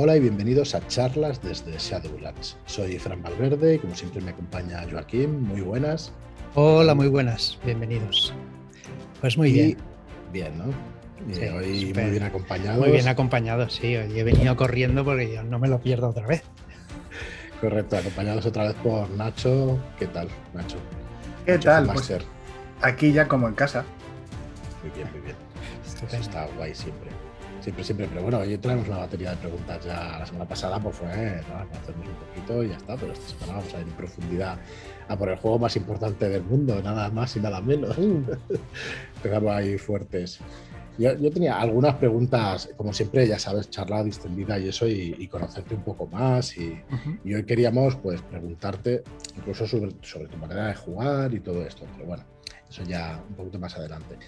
Hola y bienvenidos a charlas desde Shadowlands. Soy Fran Valverde y como siempre me acompaña Joaquín. Muy buenas. Hola, muy buenas. Bienvenidos. Pues muy bien. Bien, ¿no? hoy muy bien acompañado. Muy bien acompañado, sí. Hoy he venido corriendo porque yo no me lo pierdo otra vez. Correcto, acompañados otra vez por Nacho. ¿Qué tal, Nacho? ¿Qué tal? Pues aquí ya como en casa. Muy bien, muy bien. está guay siempre. Siempre, siempre, pero bueno, hoy traemos una batería de preguntas ya. La semana pasada pues fue ¿no? hacernos un poquito y ya está, pero esta semana vamos a ir en profundidad a por el juego más importante del mundo, nada más y nada menos. Uh. Empezamos ahí fuertes. Yo, tenía algunas preguntas, como siempre, ya sabes, charla distendida y eso, y, conocerte un poco más. Y, hoy queríamos pues preguntarte incluso sobre, sobre tu manera de jugar y todo esto. Pero bueno, eso ya un poquito más adelante.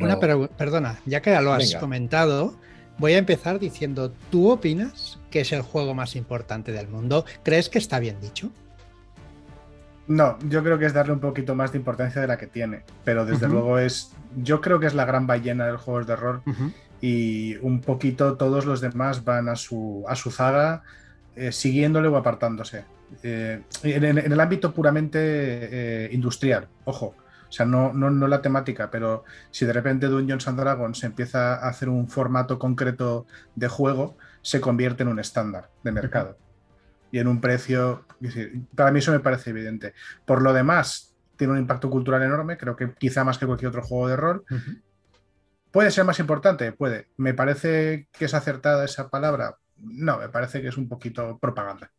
Una perdona, ya que lo has comentado, Voy a empezar diciendo, ¿tú opinas que es el juego más importante del mundo? ¿Crees que está bien dicho? No, yo creo que es darle un poquito más de importancia de la que tiene, pero desde luego es, yo creo que es la gran ballena del juego de rol y un poquito todos los demás van a su, a su zaga eh, siguiéndole o apartándose. Eh, en, el ámbito puramente eh, industrial, ojo, sea, no, no, no, la temática, pero si de repente Dungeons and Dragons empieza a hacer un formato concreto de juego, se convierte en un estándar de mercado. Y en un precio, para mí eso me parece evidente. Por lo demás, tiene un impacto cultural enorme, creo que quizá más que cualquier otro juego de rol. ¿Puede ser más importante? Puede. ¿Me parece que es acertada esa palabra? No, me parece que es un poquito propaganda.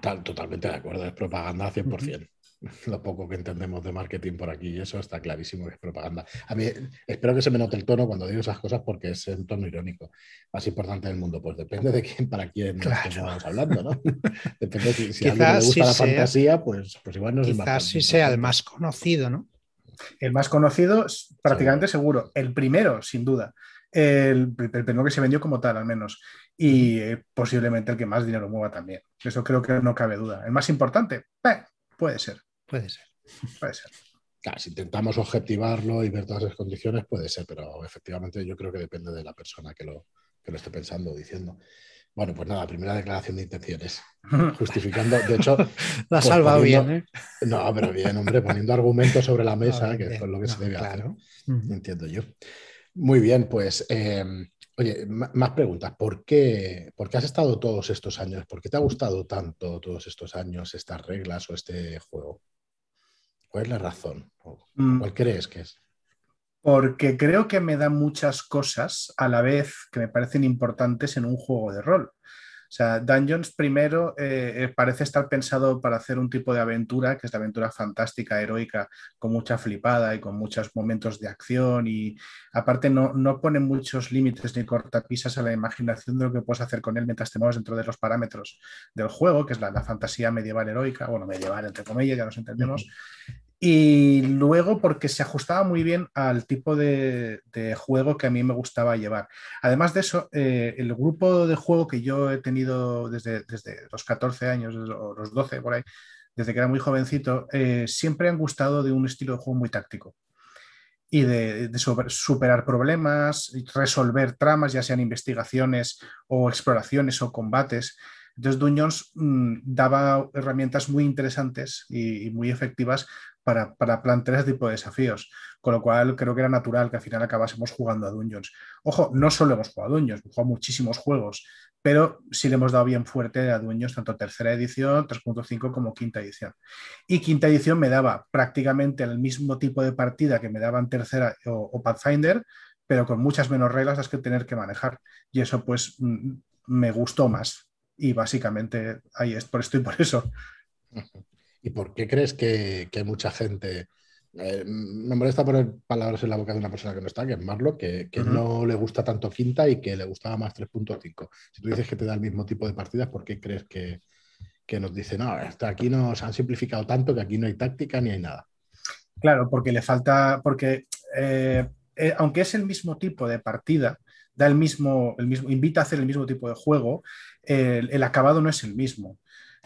Totalmente de acuerdo, es propaganda 100%. lo poco que entendemos de marketing por aquí y eso está clarísimo que es propaganda. A mí espero que se me note el tono cuando digo esas cosas porque es un tono irónico. Más importante del mundo, pues depende de quién para quién estamos hablando, ¿no? depende de si, si a alguien le gusta la fantasía, pues, pues igual no es Quizás si sea el más conocido, ¿no? El más conocido, prácticamente seguro. El primero, sin duda. El, primero que se vendió como tal, al menos. Y eh, posiblemente el que más dinero mueva también. Eso creo que no cabe duda. El más importante, eh, puede ser. Puede ser. Puede ser. Claro, si intentamos objetivarlo y ver todas las condiciones, puede ser, pero efectivamente yo creo que depende de la persona que lo, que lo esté pensando o diciendo. Bueno, pues nada, primera declaración de intenciones. Justificando, de hecho. La ha pues salvado bien, ¿eh? No, pero bien, hombre, poniendo argumentos sobre la mesa, que es lo que se debe hacer. Entiendo yo. Muy bien, pues. Eh, oye, más preguntas. ¿Por qué, ¿Por qué has estado todos estos años? ¿Por qué te ha gustado tanto todos estos años estas reglas o este juego? ¿Cuál es la razón? Mm. ¿Cuál crees que es? Porque creo que me da muchas cosas a la vez que me parecen importantes en un juego de rol. O sea, Dungeons primero eh, eh, parece estar pensado para hacer un tipo de aventura, que es la aventura fantástica, heroica, con mucha flipada y con muchos momentos de acción y aparte no, no pone muchos límites ni cortapisas a la imaginación de lo que puedes hacer con él mientras te mueves dentro de los parámetros del juego, que es la, fantasía medieval heroica, bueno, medieval entre comillas, ya nos entendemos. Y luego porque se ajustaba muy bien al tipo de, juego que a mí me gustaba llevar. Además de eso, eh, el grupo de juego que yo he tenido desde, desde, los 14 años o los 12 por ahí, desde que era muy jovencito, eh, siempre han gustado de un estilo de juego muy táctico y de, superar problemas, resolver tramas, ya sean investigaciones o exploraciones o combates. Entonces, Dungeons mm, daba herramientas muy interesantes y, muy efectivas para, plantear ese tipo de desafíos. Con lo cual creo que era natural que al final acabásemos jugando a Dungeons. Ojo, no solo hemos jugado a Dungeons, hemos jugado muchísimos juegos, pero sí le hemos dado bien fuerte a Dungeons, tanto tercera edición, 3.5 como quinta edición. Y quinta edición me daba prácticamente el mismo tipo de partida que me daban tercera o, Pathfinder, pero con muchas menos reglas las que tener que manejar. Y eso pues mm, me gustó más. Y básicamente ahí es, por esto y por eso. ¿Y por qué crees que, hay mucha gente? Eh, me molesta poner palabras en la boca de una persona que no está, que es Marlo, que, no le gusta tanto quinta y que le gustaba más 3.5. Si tú dices que te da el mismo tipo de partidas, ¿por qué crees que, nos dice, no, aquí nos han simplificado tanto que aquí no hay táctica ni hay nada? Claro, porque le falta, porque eh, eh, aunque es el mismo tipo de partida, da el mismo, el mismo, invita a hacer el mismo tipo de juego, el acabado no es el mismo.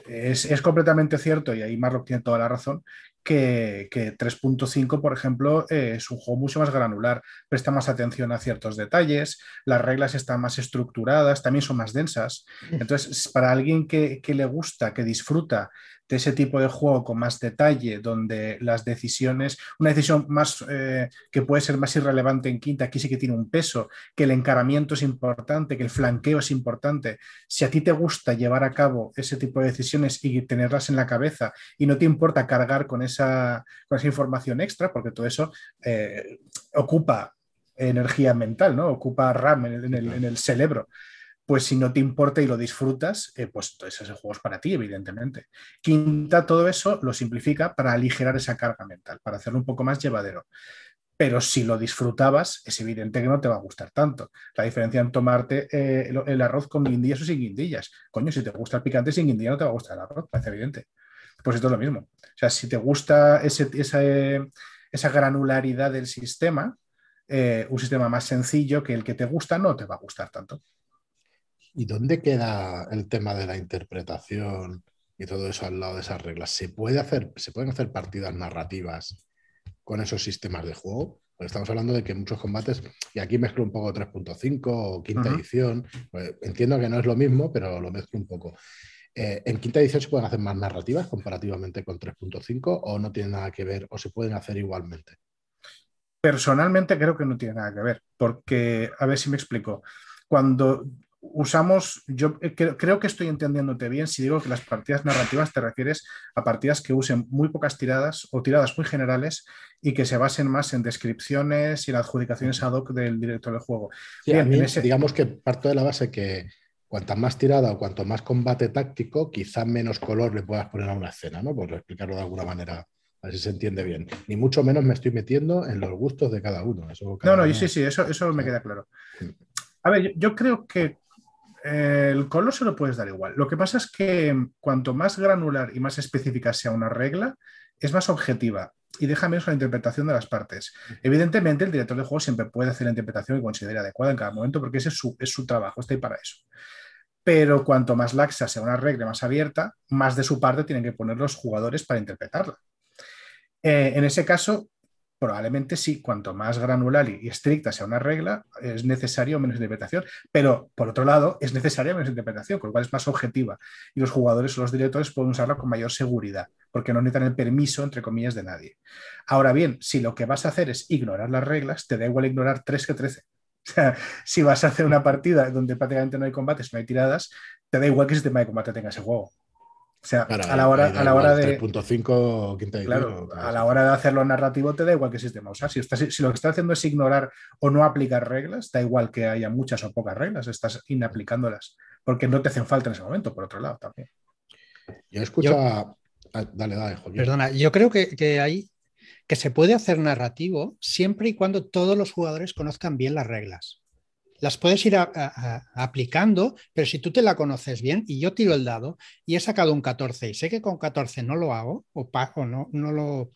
Es, completamente cierto, y ahí Marlock tiene toda la razón, que, 3.5, por ejemplo, eh, es un juego mucho más granular, presta más atención a ciertos detalles, las reglas están más estructuradas, también son más densas. Mm. Entonces, para alguien que, que le gusta, que disfruta de ese tipo de juego con más detalle, donde las decisiones, una decisión más eh, que puede ser más irrelevante en quinta, aquí sí que tiene un peso, que el encaramiento es importante, que el flanqueo es importante. Si a ti te gusta llevar a cabo ese tipo de decisiones y tenerlas en la cabeza y no te importa cargar con esa, con esa información extra, porque todo eso eh, ocupa energía mental, ¿no? Ocupa RAM en el, en el cerebro pues si no te importa y lo disfrutas, eh, pues ese juego es para ti, evidentemente. Quinta, todo eso lo simplifica para aligerar esa carga mental, para hacerlo un poco más llevadero. Pero si lo disfrutabas, es evidente que no te va a gustar tanto. La diferencia en tomarte eh, el, arroz con guindillas o sin guindillas. Coño, si te gusta el picante sin guindilla, no te va a gustar el arroz, parece evidente. Pues esto es lo mismo. O sea, si te gusta esa, esa, granularidad del sistema, eh, un sistema más sencillo que el que te gusta, no te va a gustar tanto. ¿Y dónde queda el tema de la interpretación y todo eso al lado de esas reglas? ¿Se, puede hacer, ¿se pueden hacer partidas narrativas con esos sistemas de juego? Porque estamos hablando de que muchos combates, y aquí mezclo un poco 3.5 o quinta edición, pues entiendo que no es lo mismo, pero lo mezclo un poco. Eh, ¿En quinta edición se pueden hacer más narrativas comparativamente con 3.5 o no tiene nada que ver o se pueden hacer igualmente? Personalmente creo que no tiene nada que ver, porque, a ver si me explico. Cuando usamos, yo creo que estoy entendiéndote bien si digo que las partidas narrativas te refieres a partidas que usen muy pocas tiradas o tiradas muy generales y que se basen más en descripciones y en adjudicaciones ad hoc del director del juego. Digamos que parto de la base que cuanta más tirada o cuanto más combate táctico, quizá menos color le puedas poner a una escena, ¿no? Por explicarlo de alguna manera. A ver si se entiende bien. Ni mucho menos me estoy metiendo en los gustos de cada uno. no, no, sí, sí, eso, eso me queda claro. A ver, yo creo que el color se lo puedes dar igual. Lo que pasa es que cuanto más granular y más específica sea una regla, es más objetiva y deja menos la interpretación de las partes. Evidentemente, el director de juego siempre puede hacer la interpretación que considere adecuada en cada momento porque ese es su, es su trabajo, está ahí para eso. Pero cuanto más laxa sea una regla, más abierta, más de su parte tienen que poner los jugadores para interpretarla. Eh, en ese caso, Probablemente sí, cuanto más granular y estricta sea una regla, es necesario menos interpretación, pero por otro lado, es necesaria menos interpretación, con lo cual es más objetiva y los jugadores o los directores pueden usarla con mayor seguridad, porque no necesitan el permiso, entre comillas, de nadie. Ahora bien, si lo que vas a hacer es ignorar las reglas, te da igual ignorar 3 que 13. O sea, si vas a hacer una partida donde prácticamente no hay combates, no hay tiradas, te da igual que sistema de combate tenga ese juego. O sea, a la hora, a la hora de. 3.5, quinta Claro, a la hora de hacerlo narrativo te da igual qué sistema usar. Si, si lo que estás haciendo es ignorar o no aplicar reglas, da igual que haya muchas o pocas reglas, estás inaplicándolas, porque no te hacen falta en ese momento, por otro lado también. Yo escucho a... Dale, dale, Perdona, yo creo que, que hay que se puede hacer narrativo siempre y cuando todos los jugadores conozcan bien las reglas las puedes ir aplicando, pero si tú te la conoces bien y yo tiro el dado y he sacado un 14 y sé que con 14 no lo hago o, o no, no, lo,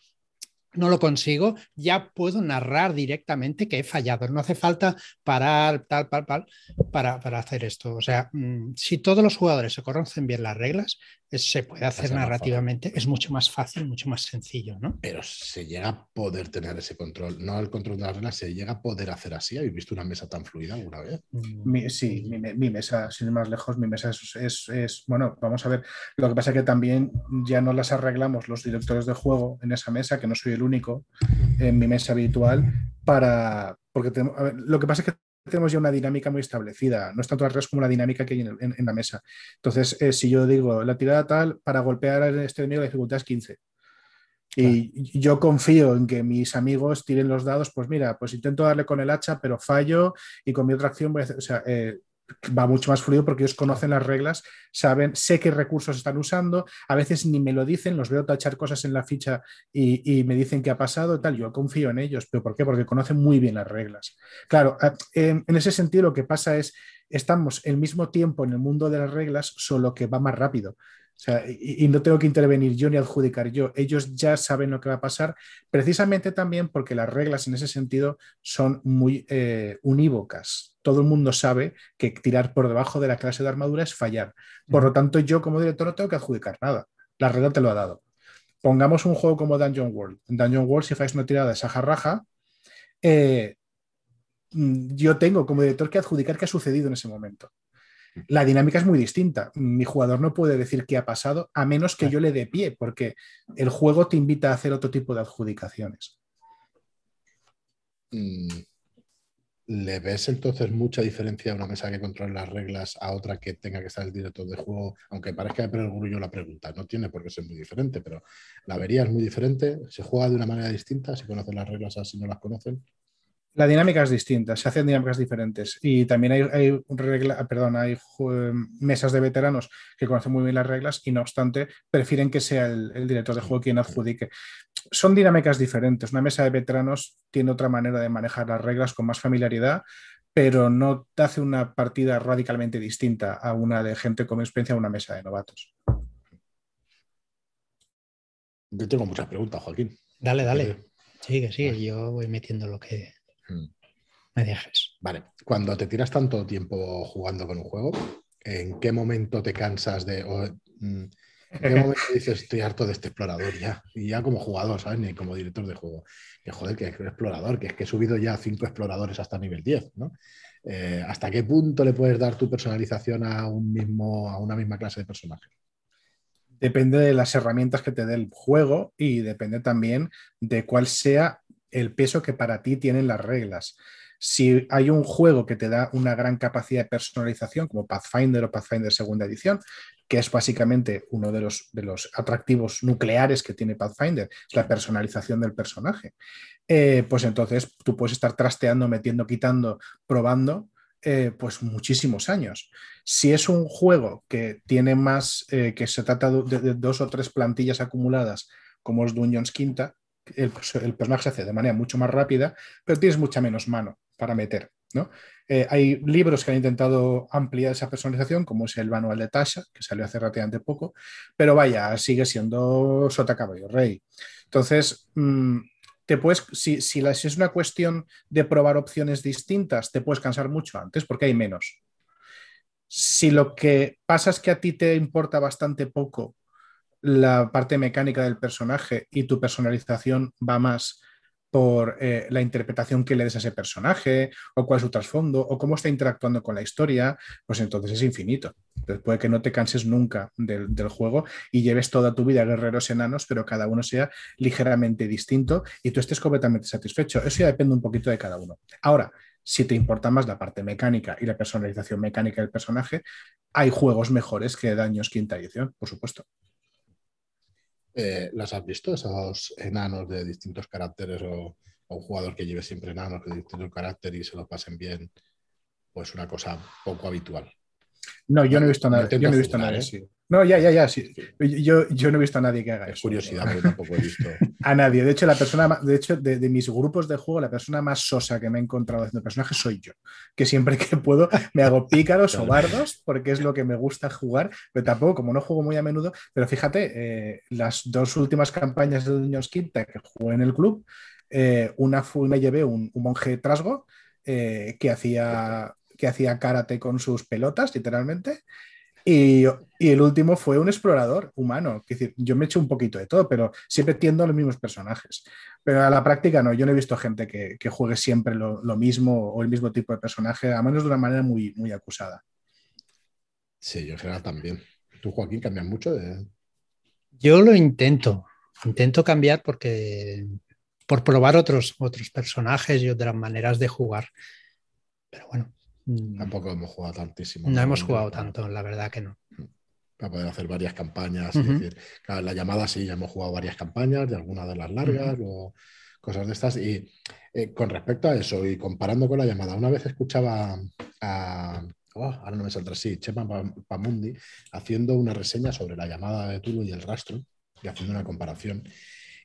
no lo consigo, ya puedo narrar directamente que he fallado. No hace falta parar tal, tal, tal para, hacer esto. O sea, mm, si todos los jugadores se conocen bien las reglas, se puede hacer narrativamente, es mucho más fácil, mucho más sencillo, ¿no? Pero se llega a poder tener ese control, no el control de las reglas, se llega a poder hacer así. ¿Habéis visto una mesa tan fluida alguna vez? sí, mi, mesa, sin ir más lejos, mi mesa es, bueno, vamos a ver, lo que pasa es que también ya no las arreglamos los directores de juego en esa mesa, que no soy el único en mi mesa habitual, para, porque lo que pasa es que tenemos ya una dinámica muy establecida. No es tanto las reglas como la dinámica que hay en, la mesa. Entonces, eh, si yo digo la tirada tal, para golpear a este enemigo la dificultad es 15. Y yo confío en que mis amigos tiren los dados, pues mira, pues intento darle con el hacha, pero fallo y con mi otra acción voy a hacer, o sea, eh, va mucho más fluido porque ellos conocen las reglas, saben, sé qué recursos están usando, a veces ni me lo dicen, los veo tachar cosas en la ficha y, me dicen qué ha pasado tal, yo confío en ellos, pero ¿por qué? Porque conocen muy bien las reglas. Claro, en, ese sentido lo que pasa es, estamos el mismo tiempo en el mundo de las reglas, solo que va más rápido y, no tengo que intervenir yo ni adjudicar yo. Ellos ya saben lo que va a pasar, precisamente también porque las reglas en ese sentido son muy eh, unívocas. Todo el mundo sabe que tirar por debajo de la clase de armadura es fallar. Por lo tanto, yo como director no tengo que adjudicar nada. La regla te lo ha dado. pongamos un juego como Dungeon World. En Dungeon World, si fais una tirada de sajarraja, eh, mm, yo tengo como director que adjudicar qué ha sucedido en ese momento. La dinámica es muy distinta. Mi jugador no puede decir qué ha pasado a menos que yo le dé pie, porque el juego te invita a hacer otro tipo de adjudicaciones. ¿Le ves entonces mucha diferencia a una mesa que controle las reglas a otra que tenga que estar el director de juego? Aunque parezca de perogrullo la pregunta, no tiene por qué ser muy diferente, pero ¿la verías muy diferente? ¿Se juega de una manera distinta? ¿Si conocen las reglas así no las conocen? La dinámica es distinta, se hacen dinámicas diferentes y también hay, hay perdón, hay mesas de veteranos que conocen muy bien las reglas y no obstante prefieren que sea el, director de juego quien adjudique. Son dinámicas diferentes. Una mesa de veteranos tiene otra manera de manejar las reglas con más familiaridad, pero no te hace una partida radicalmente distinta a una de gente con experiencia a una mesa de novatos. Yo tengo muchas preguntas, Joaquín. Dale, dale. Sigue, sigue. Yo voy metiendo lo que. Me dejes. Vale, cuando te tiras tanto tiempo jugando con un juego, ¿en qué momento te cansas de... Mm, ¿En qué momento dices estoy harto de este explorador ya? Y ya como jugador, ¿sabes? Ni como director de juego. Que joder, que es explorador, que es que he subido ya cinco exploradores hasta nivel 10, ¿no? Eh, ¿Hasta qué punto le puedes dar tu personalización a, un mismo, a una misma clase de personaje? Depende de las herramientas que te dé el juego y depende también de cuál sea el peso que para ti tienen las reglas. Si hay un juego que te da una gran capacidad de personalización, como Pathfinder o Pathfinder segunda edición, que es básicamente uno de los, de los atractivos nucleares que tiene Pathfinder, es la personalización del personaje, eh, pues entonces tú puedes estar trasteando, metiendo, quitando, probando, eh, pues muchísimos años. Si es un juego que tiene más, eh, que se trata de, dos o tres plantillas acumuladas, como es Dungeons Quinta, el, personaje se hace de manera mucho más rápida, pero tienes mucha menos mano para meter. ¿no? Eh, hay libros que han intentado ampliar esa personalización, como es el manual de Tasha, que salió hace relativamente poco, pero vaya, sigue siendo sota caballo rey. Entonces, mm, te puedes, si, si, es una cuestión de probar opciones distintas, te puedes cansar mucho antes porque hay menos. Si lo que pasa es que a ti te importa bastante poco la parte mecánica del personaje y tu personalización va más por eh, la interpretación que le des a ese personaje, o cuál es su trasfondo, o cómo está interactuando con la historia, pues entonces es infinito. Puede que no te canses nunca del, juego y lleves toda tu vida guerreros enanos, pero cada uno sea ligeramente distinto y tú estés completamente satisfecho. Eso ya depende un poquito de cada uno. Ahora, si te importa más la parte mecánica y la personalización mecánica del personaje, hay juegos mejores que Daños Quinta Edición, por supuesto. Eh, ¿Las has visto, esos enanos de distintos caracteres o, un jugador que lleve siempre enanos de distintos caracteres y se lo pasen bien? Pues una cosa poco habitual. No, yo no he visto nada. Yo no he visto nada. ¿eh? No, ya, ya, ya. Sí. Yo, yo no he visto a nadie que haga eso. Curiosidad, pero tampoco he visto. a nadie. De hecho, la persona, de hecho, de, mis grupos de juego, la persona más sosa que me he encontrado haciendo personajes soy yo. Que siempre que puedo me hago pícaros o bardos, porque es lo que me gusta jugar, pero tampoco, como no juego muy a menudo, pero fíjate, eh, las dos últimas campañas de Dungeons Quinta que jugué en el club, eh, una fue, me llevé un, monje trasgo eh, que hacía que hacía karate con sus pelotas, literalmente. Y, el último fue un explorador humano. Es decir, yo me echo un poquito de todo, pero siempre tiendo a los mismos personajes. Pero a la práctica no, yo no he visto gente que, juegue siempre lo, mismo o el mismo tipo de personaje, a menos de una manera muy, muy acusada. Sí, yo en general también. ¿Tú, Joaquín, cambias mucho de...? Yo lo intento. Intento cambiar porque por probar otros, otros personajes y otras maneras de jugar. Pero bueno. Tampoco hemos jugado tantísimo. No, hemos jugado tanto, la verdad que no. Mm. Para poder hacer varias campañas. decir, la llamada sí, ya hemos jugado varias campañas, de algunas de las largas o cosas de estas. Y eh, con respecto a eso y comparando con la llamada, una vez escuchaba a. Oh, ahora no me saldrá así, Chepa Pamundi, haciendo una reseña sobre la llamada de Tulu y el rastro, y haciendo una comparación.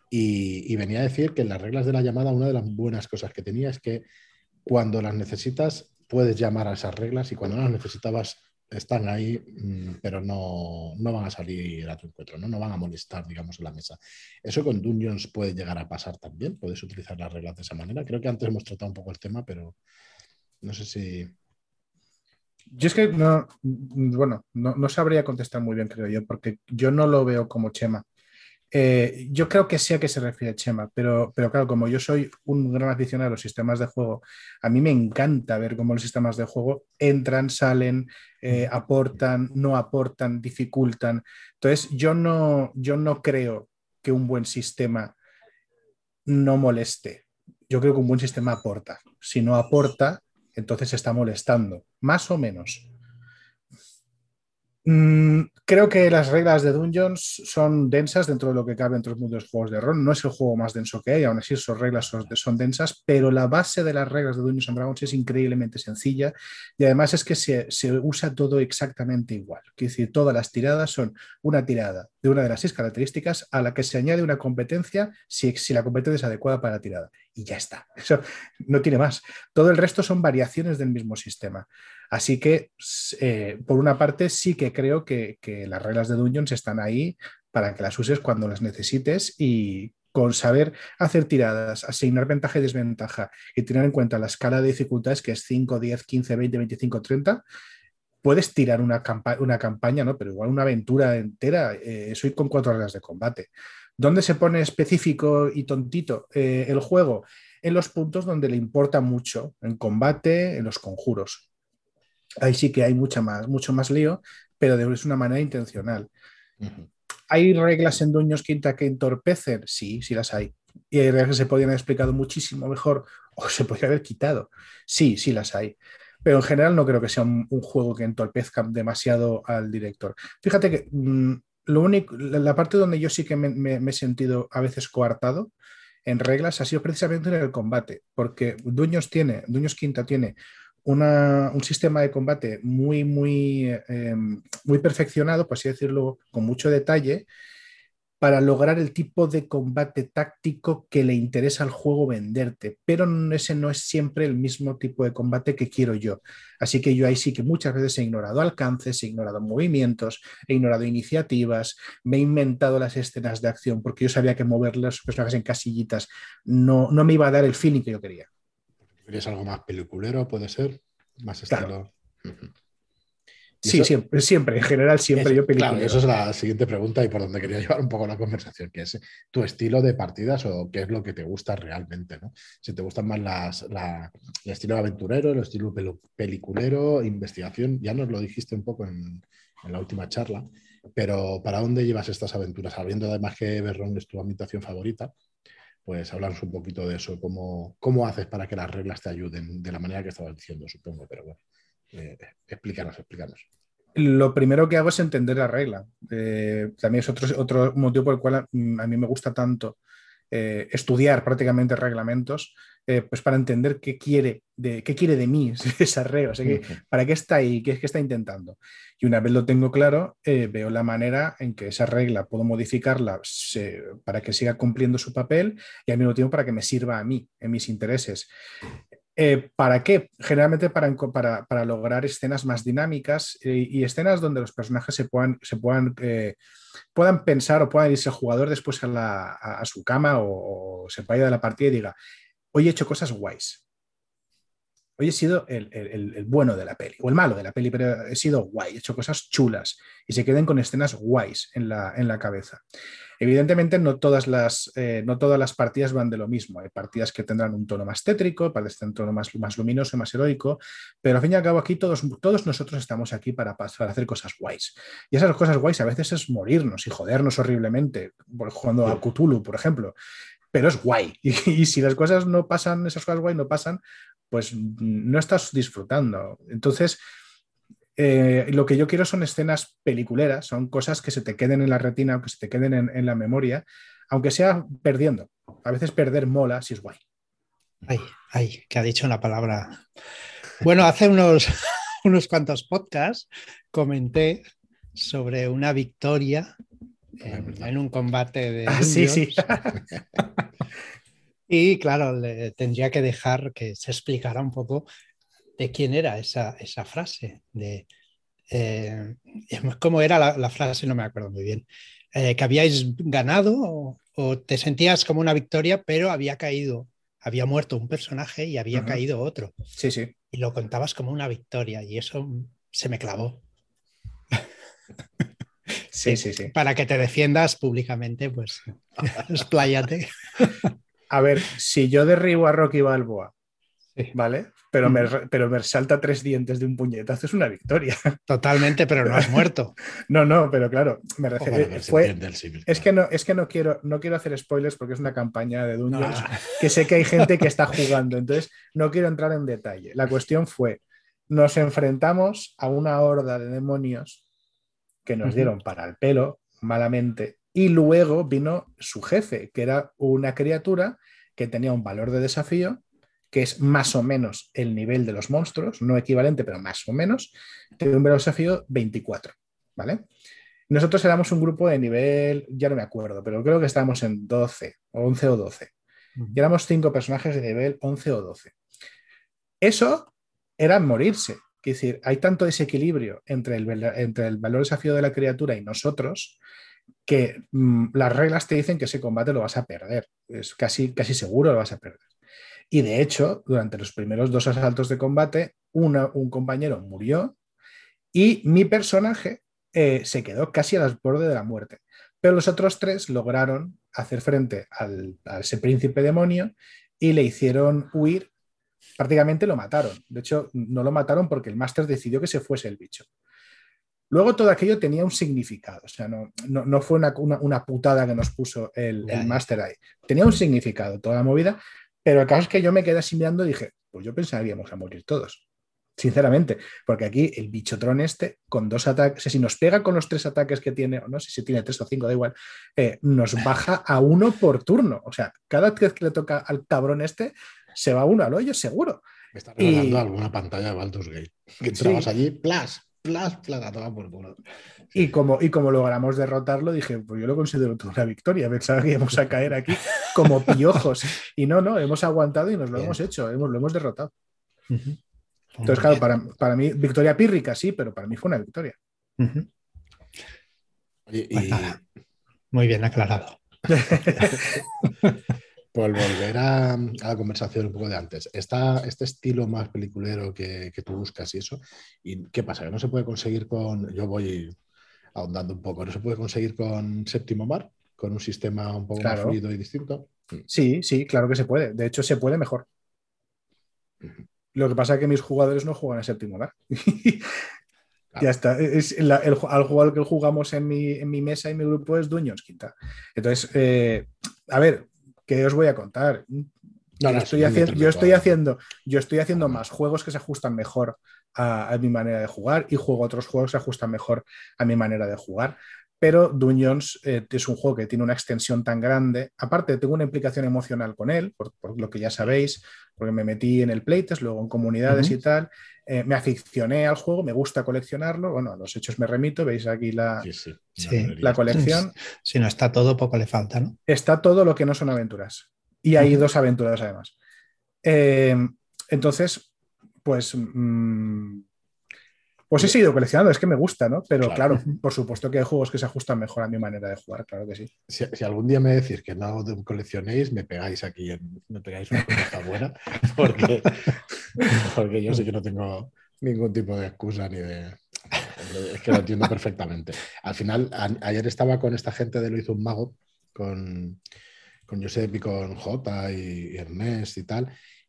Y, y venía a decir que en las reglas de la llamada, una de las buenas cosas que tenía es que cuando las necesitas puedes llamar a esas reglas y cuando no las necesitabas están ahí, mm, pero no, van a salir a tu encuentro, ¿no? no van a molestar, digamos, en la mesa. Eso con Dungeons puede llegar a pasar también, puedes utilizar las reglas de esa manera. Creo que antes hemos tratado un poco el tema, pero no sé si... Yo es que no, bueno, no, sabría contestar muy bien, creo yo, porque yo no lo veo como Chema. Eh, yo creo que sé a qué se refiere Chema, pero, pero claro, como yo soy un gran aficionado a los sistemas de juego, a mí me encanta ver cómo los sistemas de juego entran, salen, eh, aportan, no aportan, dificultan. Entonces, yo no, yo no creo que un buen sistema no moleste. Yo creo que un buen sistema aporta. Si no aporta, entonces está molestando, más o menos. Mm, creo que las reglas de Dungeons son densas dentro de lo que cabe entre los mundos de juegos de rol. No es el juego más denso que hay, aún así sus reglas son, densas, pero la base de las reglas de Dungeons and Dragons es increíblemente sencilla y además es que se, usa todo exactamente igual. Quiere decir, todas las tiradas son una tirada de una de las seis características a la que se añade una competencia si, si la competencia es adecuada para la tirada. Y ya está. Eso no tiene más. Todo el resto son variaciones del mismo sistema. Así que, eh, por una parte, sí que creo que, las reglas de Dungeons están ahí para que las uses cuando las necesites y con saber hacer tiradas, asignar ventaja y desventaja y tener en cuenta la escala de dificultades que es 5, 10, 15, 20, 25, 30, puedes tirar una, campaña, ¿no? pero igual una aventura entera, eh, soy con cuatro reglas de combate. ¿Dónde se pone específico y tontito eh, el juego? En los puntos donde le importa mucho, en combate, en los conjuros ahí sí que hay mucha más, mucho más lío, pero de una manera intencional. ¿Hay reglas en Dueños Quinta que entorpecen? Sí, sí las hay. Y hay reglas que se podrían haber explicado muchísimo mejor o se podría haber quitado. Sí, sí las hay. Pero en general no creo que sea un, juego que entorpezca demasiado al director. Fíjate que mm, lo único, la parte donde yo sí que me, he sentido a veces coartado en reglas ha sido precisamente en el combate, porque Dueños tiene, Dueños Quinta tiene un sistema de combate muy, muy, em, muy perfeccionado, por así decirlo, con mucho detalle, para lograr el tipo de combate táctico que le interesa al juego venderte, pero ese no es siempre el mismo tipo de combate que quiero yo. Así que yo ahí sí que muchas veces he ignorado alcances, he ignorado movimientos, he ignorado iniciativas, me he inventado las escenas de acción porque yo sabía que mover los personajes en casillitas no, no me iba a dar el feeling que yo quería. ¿Querías algo más peliculero, puede ser? Más estilo. Sí, siempre, siempre, en general siempre yo peliculero. Claro, eso es la siguiente pregunta y por donde quería llevar un poco la conversación, que es tu estilo de partidas o qué es lo que te gusta realmente, ¿no? Si te gustan más las, el estilo aventurero, el estilo peliculero, investigación, ya nos lo dijiste un poco en, en la última charla, pero ¿para dónde llevas estas aventuras? Sabiendo además que Berrón es tu ambientación favorita, pues hablarnos un poquito de eso, cómo, cómo haces para que las reglas te ayuden de la manera que estabas diciendo, supongo, pero bueno, eh, explícanos, explícanos. Lo primero que hago es entender la regla. Eh, también es otro, otro motivo por el cual a, mí me gusta tanto eh, estudiar prácticamente reglamentos, eh, pues para entender qué quiere de, qué quiere de mí esa regla, o sea, que, para qué está ahí, qué es que está intentando. Y una vez lo tengo claro, eh, veo la manera en que esa regla puedo modificarla para que siga cumpliendo su papel y al mismo tiempo para que me sirva a mí, en mis intereses. ¿Para qué? Generalmente para, para, lograr escenas más dinámicas y, escenas donde los personajes se puedan, se puedan puedan pensar o puedan irse el jugador después a, su cama o, se vaya de la partida y diga, hoy he hecho cosas guays. Hoy he sido el, bueno de la peli, o el malo de la peli, pero he sido guay, he hecho cosas chulas y se queden con escenas guays en la, en la cabeza. Evidentemente, no todas, las, eh, no todas las partidas van de lo mismo. Hay partidas que tendrán un tono más tétrico, partidas que tendrán un tono más, más luminoso, más heroico, pero al fin y al cabo aquí todos, todos nosotros estamos aquí para, para hacer cosas guays. Y esas cosas guays a veces es morirnos y jodernos horriblemente, jugando a Cthulhu, por ejemplo pero es guay. Y, si las cosas no pasan, esas cosas guay no pasan, pues no estás disfrutando. Entonces, eh, lo que yo quiero son escenas peliculeras, son cosas que se te queden en la retina o que se te queden en, la memoria, aunque sea perdiendo. A veces perder mola si es guay. Ay, ay, que ha dicho una palabra. Bueno, hace unos, unos cuantos podcasts comenté sobre una victoria en, un combate de. Ah, sí, sí. y claro, le tendría que dejar que se explicara un poco de quién era esa, esa frase. De, eh, ¿Cómo era la, frase? No me acuerdo muy bien. Eh, que habíais ganado o, te sentías como una victoria, pero había caído, había muerto un personaje y había caído otro. Sí, sí. Y lo contabas como una victoria y eso se me clavó. Sí, sí, sí. Para que te defiendas públicamente, pues expláyate. A ver, si yo derribo a Rocky Balboa, Sí. ¿vale? Pero me, pero me salta tres dientes de un puñetazo, es una victoria. Totalmente, pero no has muerto. No, no, pero claro, me refiero. si fue- es claro. que no, es que no quiero, no quiero hacer spoilers porque es una campaña de Dungeons No. que sé que hay gente que está jugando, entonces no quiero entrar en detalle. La cuestión fue, nos enfrentamos a una horda de demonios que nos dieron para el pelo, malamente, y luego vino su jefe, que era una criatura que tenía un valor de desafío que es más o menos el nivel de los monstruos, no equivalente, pero más o menos, tiene un valor de desafío 24, ¿vale? Nosotros éramos un grupo de nivel, ya no me acuerdo, pero creo que estábamos en 12, 11 o 12. Y éramos cinco personajes de nivel 11 o 12. Eso era morirse. Es decir, hay tanto desequilibrio entre el, entre el valor desafío de la criatura y nosotros que mm, las reglas te dicen que ese combate lo vas a perder. Es casi, casi seguro lo vas a perder. Y de hecho, durante los primeros dos asaltos de combate, un compañero murió y mi personaje eh, se quedó casi al borde de la muerte. Pero los otros tres lograron hacer frente al- a ese príncipe demonio y le hicieron huir. Prácticamente lo mataron. De hecho, no lo mataron porque el máster decidió que se fuese el bicho. Luego todo aquello tenía un significado, o sea, no, no, no fue una, una- una putada que nos puso el, el máster ahí. Tenía un significado toda la movida, pero el caso es que yo me quedé así mirando y dije, pues yo pensaríamos a morir todos, sinceramente, porque aquí el bichotrón este, con dos ataques, o sea, si nos pega con los tres ataques que tiene, o no sé si tiene tres o cinco, da igual, eh, nos baja a uno por turno, o sea, cada vez que le toca al cabrón este, se va uno al hoyo, seguro. Me está regalando y- alguna pantalla de Baldur's Gate. Que entrabas Sí. allí, plas, plas, plas, a tomar por culo. Y como, y como logramos derrotarlo, dije, pues yo lo considero toda una victoria. Pensaba que íbamos a caer aquí como piojos. Y no, no, hemos aguantado y nos lo Bien. hemos hecho, hemos, lo hemos derrotado. Entonces, claro, para, para mí, victoria pírrica, sí, pero para mí fue una victoria. Ujú. Oye, y Pues nada. Muy bien aclarado. por volver a, a la conversación un poco de antes, está este estilo más peliculero que, que tú buscas y eso, ¿y qué pasa? ¿Que no se puede conseguir con, yo voy ahondando un poco, no se puede conseguir con Séptimo Mar, con un sistema un poco más fluido y distinto? Sí, sí, claro que se puede. De hecho, se puede mejor. Lo que pasa es que mis jugadores no juegan a séptimo mar. Ya está. Es la- el, al jugador que jugamos en mi, en mi mesa y mi grupo es Duños Quinta. Entonces, eh, a ver, ¿qué os voy a contar? No, yo, no, estoy haciendo, yo estoy haciendo, yo estoy haciendo más juegos que se ajustan mejor a, a mi manera de jugar y juego otros juegos que se ajustan mejor a mi manera de jugar. Pero Dungeons eh, es un juego que tiene una extensión tan grande. Aparte, tengo una implicación emocional con él, por, por lo que ya sabéis, porque me metí en el playtest, luego en comunidades y tal. Eh, me aficioné al juego, me gusta coleccionarlo. Bueno, a los hechos me remito, veis aquí la, Sí, sí. una Sí. librería. la colección. Si no está todo, poco le falta, ¿no? está todo lo que no son aventuras. Y hay dos aventuras además. Eh, entonces, pues, mm, pues he seguido coleccionando, es que me gusta, ¿no? Pero Claro. claro, por supuesto que hay juegos que se ajustan mejor a mi manera de jugar, claro que sí. Si, si algún día me decís que no coleccionéis, me pegáis aquí, en- me pegáis una cosa buena, porque, porque yo sí que no tengo ningún tipo de excusa ni de... Es que lo entiendo perfectamente. Al final, a- ayer estaba con esta gente de Lo hizo un mago, con, con Josep y con J y, y Ernest y tal,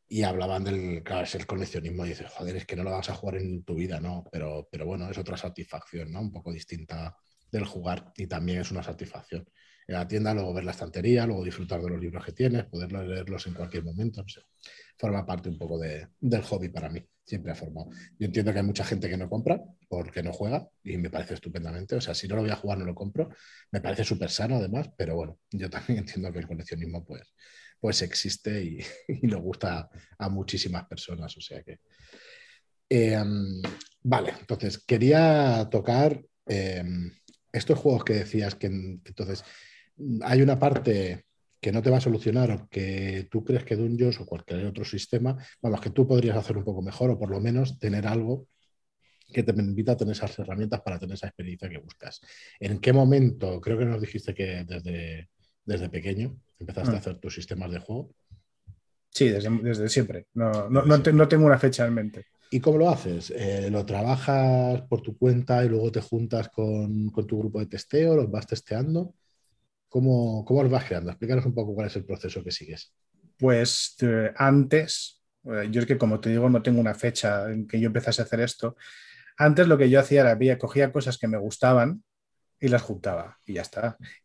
y hablaban del, claro, el coleccionismo y dices, joder, es que no lo vas a jugar en tu vida, ¿no? Pero, pero bueno, es otra satisfacción, ¿no? Un poco distinta del jugar y también es una satisfacción. En la tienda, luego ver la estantería, luego disfrutar de los libros que tienes, poder leerlos en cualquier momento. Forma parte un poco de- del hobby para mí, siempre ha formado. Yo entiendo que hay mucha gente que no compra porque no juega y me parece estupendamente. O sea, si no lo voy a jugar, no lo compro. Me parece súper sano además, pero bueno, yo también entiendo que el coleccionismo pues, pues existe y, y gusta a muchísimas personas. O sea que. Eh, vale, entonces quería tocar eh, estos juegos que decías que, que entonces hay una parte que no te va a solucionar o que tú crees que Dungeons o cualquier otro sistema, vamos, que tú podrías hacer un poco mejor o por lo menos tener algo que te permita tener esas herramientas para tener esa experiencia que buscas. ¿En qué momento? Creo que nos dijiste que desde, desde pequeño empezaste a hacer tus sistemas de juego. Sí, desde, desde siempre. No, no, no te- no tengo una fecha en mente. ¿Y cómo lo haces? Eh, ¿Lo trabajas por tu cuenta y luego te juntas con, tu grupo de testeo? ¿Los vas testeando? ¿Cómo, ¿Cómo los vas creando? Explícanos un poco cuál es el proceso que sigues. Pues eh, antes, eh, yo es que como te digo, no tengo una fecha en que yo empezase a hacer esto. Antes lo que yo hacía era, cogía cosas que me gustaban y las juntaba y ya está.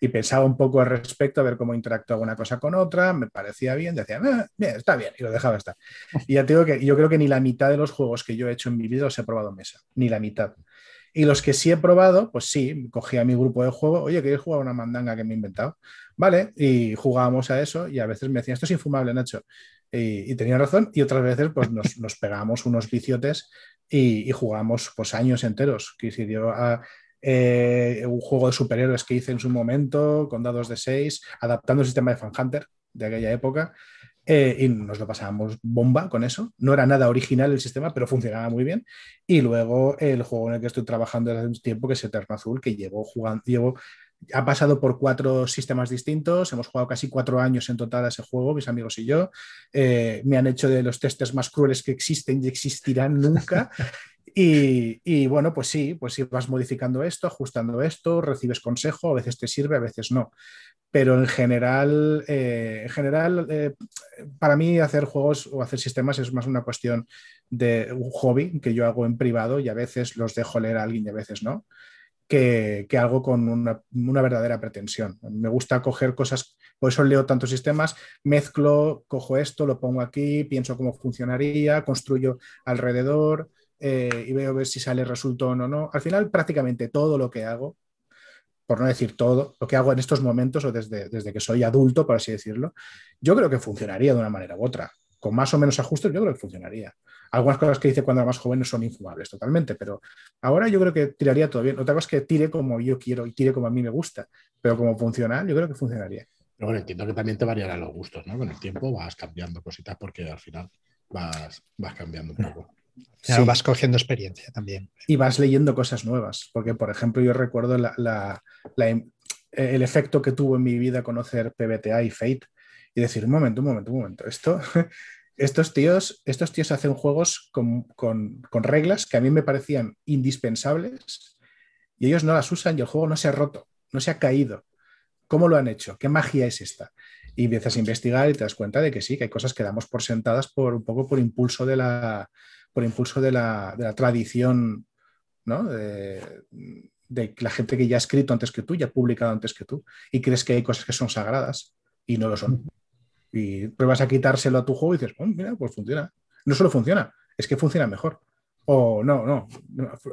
Y, pensaba un poco al respecto, a ver cómo interactuaba una cosa con otra, me parecía bien, decía, ah, bien, está bien, y lo dejaba estar. Y ya te digo que yo creo que ni la mitad de los juegos que yo he hecho en mi vida los he probado en mesa, ni la mitad. Y los que sí he probado, pues sí, cogía mi grupo de juego, oye, ¿quieres jugar una mandanga que me he inventado? Vale, y jugábamos a eso y a veces me decían, esto es infumable, Nacho. Y, tenía razón, y otras veces pues nos, nos pegamos unos viciotes y, y, jugamos pues años enteros. Que si yo a, eh, un juego de superhéroes que hice en su momento, con dados de 6, adaptando el sistema de Fan Hunter de aquella época. Eh, y nos lo pasábamos bomba con eso. No era nada original el sistema, pero funcionaba muy bien. Y luego el juego en el que estoy trabajando desde hace un tiempo, que es Eterno Azul, que llevo jugando, llevo, ha pasado por cuatro sistemas distintos. Hemos jugado casi cuatro años en total a ese juego, mis amigos y yo. Eh, me han hecho de los testes más crueles que existen y existirán nunca. Y, bueno, pues sí, pues sí, vas modificando esto, ajustando esto, recibes consejo, a veces te sirve, a veces no. Pero en general, eh, en general eh, para mí hacer juegos o hacer sistemas es más una cuestión de un hobby que yo hago en privado y a veces los dejo leer a alguien y a veces no, que, algo con una, verdadera pretensión. Me gusta coger cosas, por eso leo tantos sistemas, mezclo, cojo esto, lo pongo aquí, pienso cómo funcionaría, construyo alrededor. Eh, y veo a ver si sale resultado o no. Al final, prácticamente todo lo que hago, por no decir todo, lo que hago en estos momentos o desde, desde que soy adulto, por así decirlo, yo creo que funcionaría de una manera u otra. Con más o menos ajustes, yo creo que funcionaría. Algunas cosas que hice cuando era más joven son infumables totalmente, pero ahora yo creo que tiraría todo bien. Otra cosa es que tire como yo quiero y tire como a mí me gusta, pero como funciona, yo creo que funcionaría. Pero bueno, entiendo que también te variarán los gustos, ¿no? Con el tiempo vas cambiando cositas porque al final vas, vas cambiando un poco vas cogiendo experiencia también. Y vas leyendo cosas nuevas, porque por ejemplo yo recuerdo el efecto que tuvo en mi vida conocer PBTA y Fate y decir, un momento, un momento, un momento, esto, estos, tíos, estos tíos hacen juegos con, reglas que a mí me parecían indispensables y ellos no las usan y el juego no se ha roto, no se ha caído. ¿Cómo lo han hecho? ¿Qué magia es esta? Y empiezas a investigar y te das cuenta de que sí, que hay cosas que damos por sentadas por un poco por impulso de la, por impulso de la, tradición, ¿no? De, la gente que ya ha escrito antes que tú, ya ha publicado antes que tú, y crees que hay cosas que son sagradas y no lo son. Y pruebas a quitárselo a tu juego y dices, oh, mira, pues funciona. No solo funciona, es que funciona mejor. O no, no,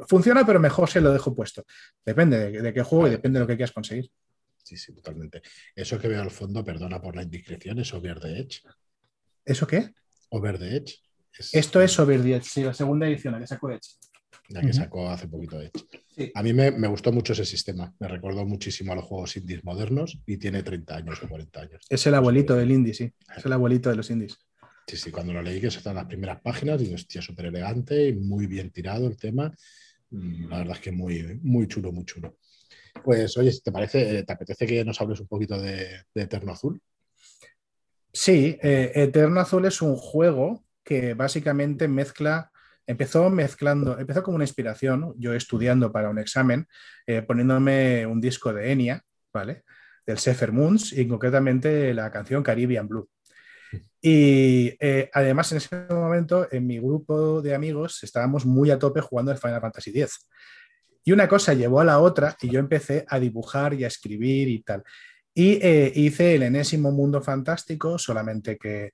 funciona, pero mejor se lo dejo puesto. Depende de, qué juego y depende de lo que quieras conseguir. Sí, sí, totalmente. Eso que veo al fondo, perdona por la indiscreción, es Over the Edge. ¿Eso qué? Over the Edge. Esto es Over the Edge, sí, la segunda edición, la que sacó Edge. La que sacó hace poquito Edge. A mí me, gustó mucho ese sistema. Me recordó muchísimo a los juegos indies modernos y tiene 30 años o 40 años. Es el abuelito del indie, sí. Es el abuelito de los indies. Sí, sí, cuando lo leí, que están las primeras páginas, y hostia, súper elegante y muy bien tirado el tema. Mm, la verdad es que muy, muy chulo, muy chulo. Pues, oye, si te parece, eh, ¿te apetece que nos hables un poquito de, Eterno Azul? Sí, eh, Eterno Azul es un juego que básicamente mezcla, empezó mezclando, empezó como una inspiración, yo estudiando para un examen, eh, poniéndome un disco de Enya, ¿vale? Del Sefer Moons y concretamente la canción Caribbean Blue. Y eh, además en ese momento en mi grupo de amigos estábamos muy a tope jugando el Final Fantasy X. Y una cosa llevó a la otra y yo empecé a dibujar y a escribir y tal. Y eh, hice el enésimo mundo fantástico, solamente que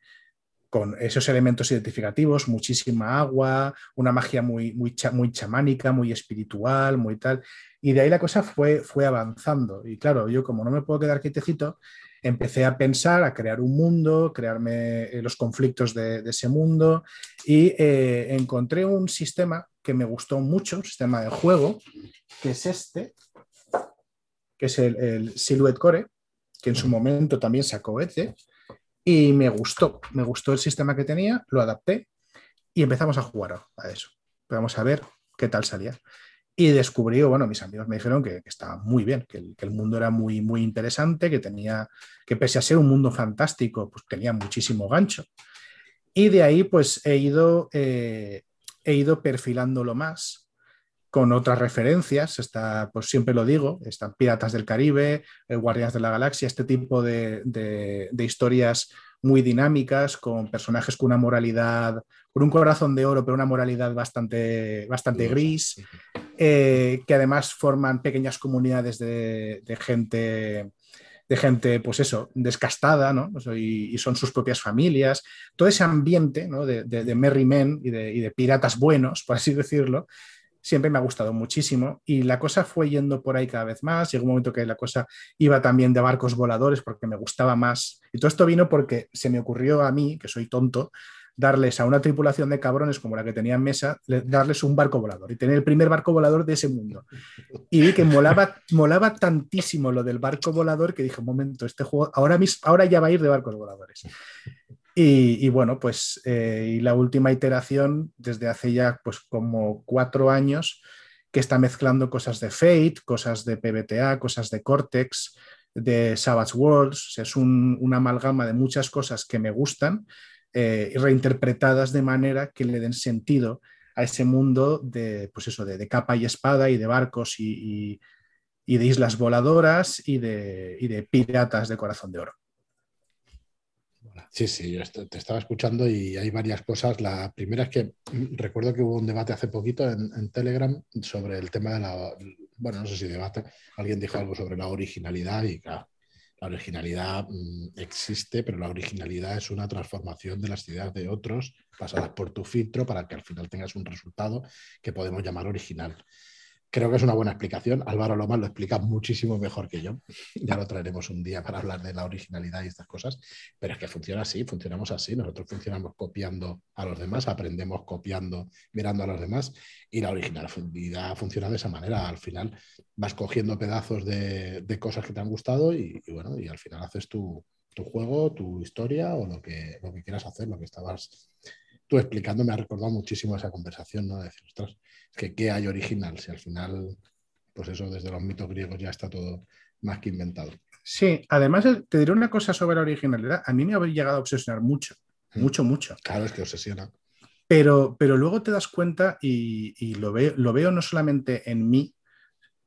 con esos elementos identificativos, muchísima agua, una magia muy, muy, muy chamánica, muy espiritual, muy tal. Y de ahí la cosa fue, fue avanzando. Y claro, yo como no me puedo quedar quietecito, empecé a pensar, a crear un mundo, crearme eh, los conflictos de, ese mundo y eh, encontré un sistema que me gustó mucho, un sistema de juego, que es este, que es el, Silhouette Core, que en su momento también sacó Eze, y me gustó, me gustó el sistema que tenía, lo adapté y empezamos a jugar a eso. Vamos a ver qué tal salía. Y descubrí, bueno, mis amigos me dijeron que, estaba muy bien, que el, mundo era muy, muy interesante, que tenía, que pese a ser un mundo fantástico, pues tenía muchísimo gancho. Y de ahí, pues he ido, eh, he ido perfilándolo más con otras referencias. Está, pues siempre lo digo, están Piratas del Caribe, eh, Guardianes de la Galaxia, este tipo de, de, historias muy dinámicas, con personajes con una moralidad, con un corazón de oro, pero una moralidad bastante, bastante gris, eh, que además forman pequeñas comunidades de, de gente de gente, pues eso, descastada, ¿no? y, son sus propias familias. Todo ese ambiente ¿no? de, de, Merry Men y de, y de piratas buenos, por así decirlo, siempre me ha gustado muchísimo y la cosa fue yendo por ahí cada vez más. Llegó un momento que la cosa iba también de barcos voladores porque me gustaba más. Y todo esto vino porque se me ocurrió a mí, que soy tonto, darles a una tripulación de cabrones como la que tenía en mesa, darles un barco volador y tener el primer barco volador de ese mundo. Y vi que molaba, molaba tantísimo lo del barco volador que dije, un momento, este juego ahora, ahora ya va a ir de barcos voladores. Y, bueno, pues eh, y la última iteración desde hace ya pues como cuatro años que está mezclando cosas de Fate, cosas de PBTA, cosas de Cortex, de Savage Worlds. Es una amalgama de muchas cosas que me gustan eh, reinterpretadas de manera que le den sentido a ese mundo de, pues eso, de, capa y espada y de barcos y, de islas voladoras y de, y de, piratas de corazón de oro. Sí, sí, yo te estaba escuchando y hay varias cosas. La primera es que recuerdo que hubo un debate hace poquito en, en Telegram sobre el tema de la, bueno, no sé si debate, alguien dijo algo sobre la originalidad y claro, la originalidad mm, existe, pero la originalidad es una transformación de las ideas de otros pasadas por tu filtro para que al final tengas un resultado que podemos llamar original. Creo que es una buena explicación. Álvaro Lomas lo explica muchísimo mejor que yo. Ya lo traeremos un día para hablar de la originalidad y estas cosas. Pero es que funciona así, funcionamos así. Nosotros funcionamos copiando a los demás, aprendemos copiando, mirando a los demás. Y la originalidad funciona de esa manera. Al final vas cogiendo pedazos de, cosas que te han gustado y, bueno, y al final haces tu, juego, tu historia o lo que, lo que quieras hacer, lo que estabas tú explicando me ha recordado muchísimo esa conversación, ¿no? De decir, ostras, que qué hay original, si al final, pues eso, desde los mitos griegos ya está todo más que inventado. Sí, además te diré una cosa sobre la originalidad. A mí me ha llegado a obsesionar mucho, mm. mucho, mucho. Claro, es que obsesiona. Pero, pero luego te das cuenta y, lo, veo, lo veo no solamente en mí,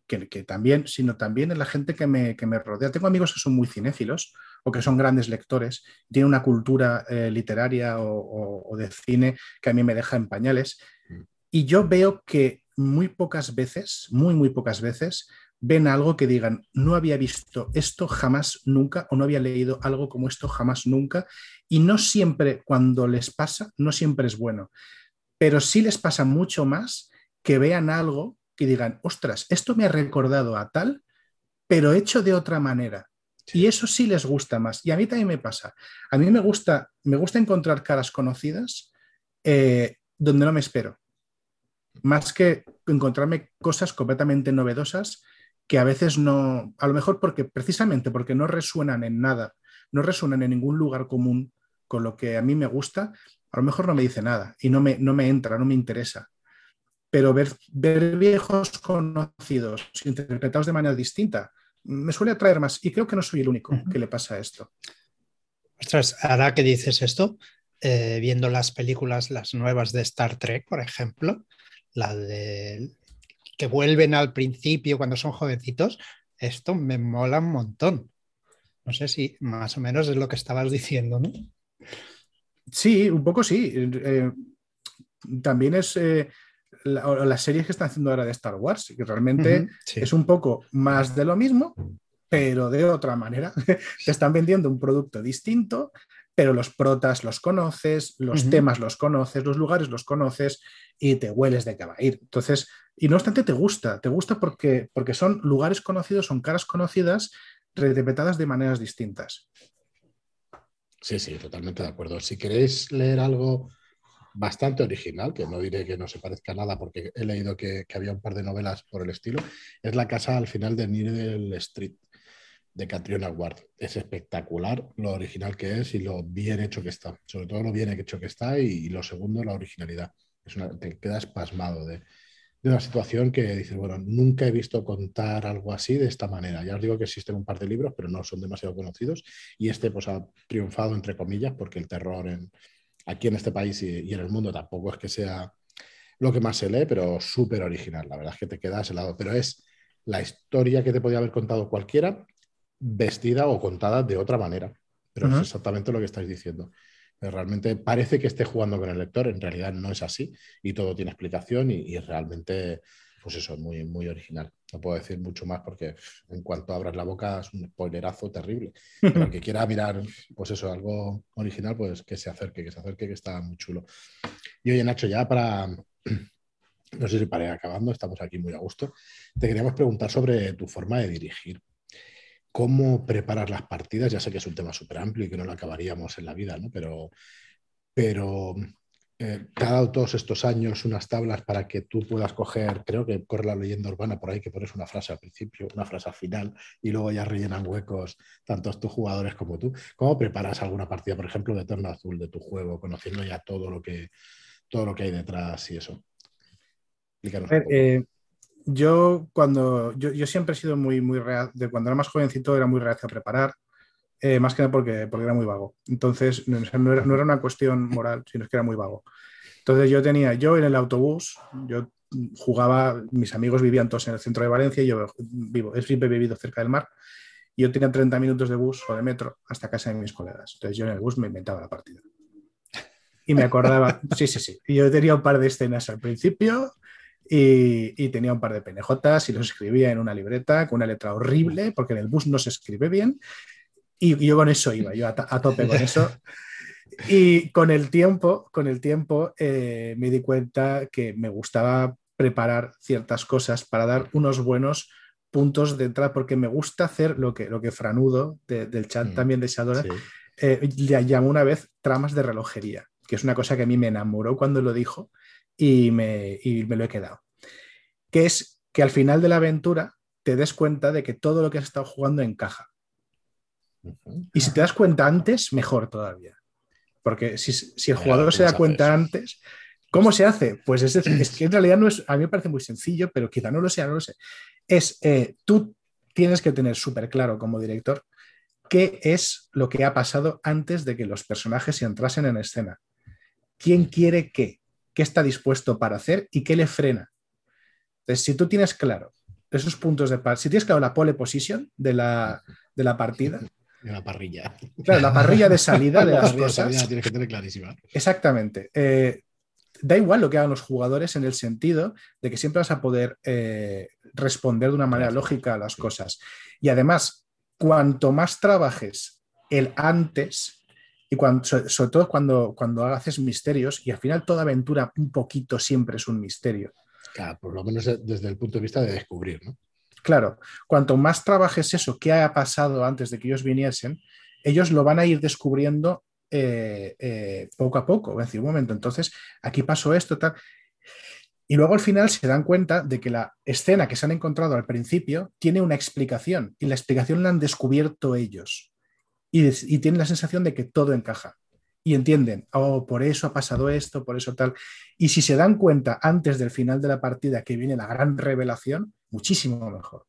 que, también, sino también en la gente que me, que me, rodea. Tengo amigos que son muy cinéfilos o que son grandes lectores, tienen una cultura eh, literaria o, de cine que a mí me deja en pañales. Y yo veo que muy pocas veces, muy, muy pocas veces, ven algo que digan, no había visto esto jamás nunca o no había leído algo como esto jamás nunca. Y no siempre cuando les pasa, no siempre es bueno, pero sí les pasa mucho más que vean algo que digan, ostras, esto me ha recordado a tal, pero hecho de otra manera. Y eso sí les gusta más. Y a mí también me pasa. A mí me gusta, me gusta encontrar caras conocidas eh, donde no me espero. Más que encontrarme cosas completamente novedosas que a veces no, a lo mejor porque precisamente porque no resuenan en nada, no resuenan en ningún lugar común con lo que a mí me gusta, a lo mejor no me dice nada y no me, no me entra, no me interesa. Pero ver, ver viejos conocidos interpretados de manera distinta, me suele atraer más y creo que no soy el único que le pasa a esto. Ostras, ahora que dices esto, eh, viendo las películas, las nuevas de Star Trek, por ejemplo, la de que vuelven al principio cuando son jovencitos, esto me mola un montón. No sé si más o menos es lo que estabas diciendo, ¿no? Sí, un poco sí. Eh, también es eh, las series que están haciendo ahora de Star Wars, que realmente es un poco más de lo mismo, pero de otra manera. Te están vendiendo un producto distinto, pero los protas los conoces, los temas los conoces, los lugares los conoces y te hueles de que va a ir. Entonces, y no obstante te gusta, te gusta porque, porque son lugares conocidos, son caras conocidas, reinterpretadas de maneras distintas. Sí, sí, totalmente de acuerdo. Si queréis leer algo bastante original, que no diré que no se parezca a nada porque he leído que, había un par de novelas por el estilo, es La casa al final de Needle Street de Catriona Ward. Es espectacular lo original que es y lo bien hecho que está. Sobre todo lo bien hecho que está y, lo segundo, la originalidad. Es te quedas pasmado de, una situación que dices, bueno, nunca he visto contar algo así de esta manera. Ya os digo que existen un par de libros, pero no son demasiado conocidos y este pues ha triunfado entre comillas porque el terror aquí en este país y, en el mundo tampoco es que sea lo que más se lee, pero súper original. La verdad es que te quedas helado. Pero es la historia que te podía haber contado cualquiera, vestida o contada de otra manera. Pero es exactamente lo que estáis diciendo. realmente parece que esté jugando con el lector, en realidad no es así y todo tiene explicación y, realmente, pues eso, es muy, muy original. No puedo decir mucho más porque en cuanto abras la boca es un spoilerazo terrible. Pero el que quiera mirar, pues eso, algo original, pues que se acerque, que se acerque, que está muy chulo. Y oye, Nacho, ya para, no sé si para ir acabando, estamos aquí muy a gusto, te queríamos preguntar sobre tu forma de dirigir. ¿Cómo preparas las partidas? Ya sé que es un tema súper amplio y que no lo acabaríamos en la vida, ¿no? Pero, pero eh, te ha dado todos estos años unas tablas para que tú puedas coger, creo que corre la leyenda urbana por ahí que pones una frase al principio, una frase al final y luego ya rellenan huecos tantos tus jugadores como tú. ¿Cómo preparas alguna partida, por ejemplo, de Torno Azul de tu juego, conociendo ya todo lo que, todo lo que hay detrás y eso? Eh, yo cuando yo, siempre he sido muy, muy real, de cuando era más jovencito era muy reacio a preparar, eh, más que nada porque, porque era muy vago. Entonces no, era, una cuestión moral, sino que era muy vago. Entonces yo tenía, yo en el autobús, yo jugaba, mis amigos vivían todos en el centro de Valencia y yo vivo, siempre he vivido cerca del mar. Y yo tenía 30 minutos de bus o de metro hasta casa de mis colegas. Entonces yo en el bus me inventaba la partida. Y me acordaba, sí, sí, sí. Yo tenía un par de escenas al principio y, tenía un par de penejotas y los escribía en una libreta con una letra horrible, porque en el bus no se escribe bien. Y, yo con eso iba, yo a, tope con eso. Y con el tiempo, con el tiempo eh, me di cuenta que me gustaba preparar ciertas cosas para dar unos buenos puntos de entrada, porque me gusta hacer lo que, lo que Franudo del chat mm, también de Shadow eh, le llamó una vez tramas de relojería, que es una cosa que a mí me enamoró cuando lo dijo y me, me lo he quedado. Que es que al final de la aventura te des cuenta de que todo lo que has estado jugando encaja. Y si te das cuenta antes, mejor todavía. Porque si, el jugador se da cuenta antes, ¿cómo se hace? Pues es, es, que en realidad no es, a mí me parece muy sencillo, pero quizá no lo sea, no lo sé. Es, eh, tú tienes que tener súper claro como director qué es lo que ha pasado antes de que los personajes entrasen en escena. ¿Quién quiere qué? Qué está dispuesto para hacer y qué le frena. Entonces, si tú tienes claro esos puntos de si tienes claro la pole position de la, de la partida. De la parrilla. Claro, la parrilla de salida de las cosas. tienes que tener clarísima. Exactamente. Eh, da igual lo que hagan los jugadores en el sentido de que siempre vas a poder eh, responder de una manera lógica a las cosas. Y además, cuanto más trabajes el antes, y cuando, sobre todo cuando, cuando haces misterios, y al final toda aventura un poquito siempre es un misterio. Claro, por lo menos desde el punto de vista de descubrir, ¿no? Claro, cuanto más trabajes eso, qué ha pasado antes de que ellos viniesen, ellos lo van a ir descubriendo eh, eh, poco a poco. a decir, un momento, entonces aquí pasó esto, tal. Y luego al final se dan cuenta de que la escena que se han encontrado al principio tiene una explicación y la explicación la han descubierto ellos y, tienen la sensación de que todo encaja. Y entienden, oh, por eso ha pasado esto, por eso tal. Y si se dan cuenta antes del final de la partida que viene la gran revelación, muchísimo mejor.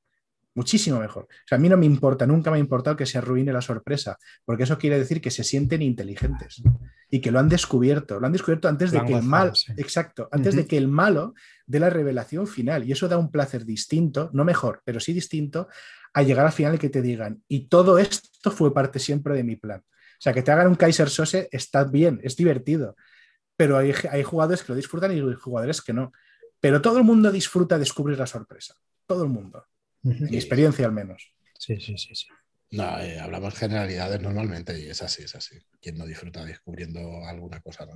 Muchísimo mejor. O sea, a mí no me importa, nunca me ha importado que se arruine la sorpresa, porque eso quiere decir que se sienten inteligentes y que lo han descubierto. Lo han descubierto antes de que el mal, exacto, antes de que el malo dé la revelación final. Y eso da un placer distinto, no mejor, pero sí distinto a llegar al final y que te digan, y todo esto fue parte siempre de mi plan. O sea, que te hagan un Kaiser Sose está bien, es divertido, pero hay, hay jugadores que lo disfrutan y jugadores que no. Pero todo el mundo disfruta descubrir la sorpresa, todo el mundo. Mi experiencia al menos. Sí, sí, sí, sí. No, eh, hablamos generalidades normalmente y es así, es así. Quien no disfruta descubriendo alguna cosa,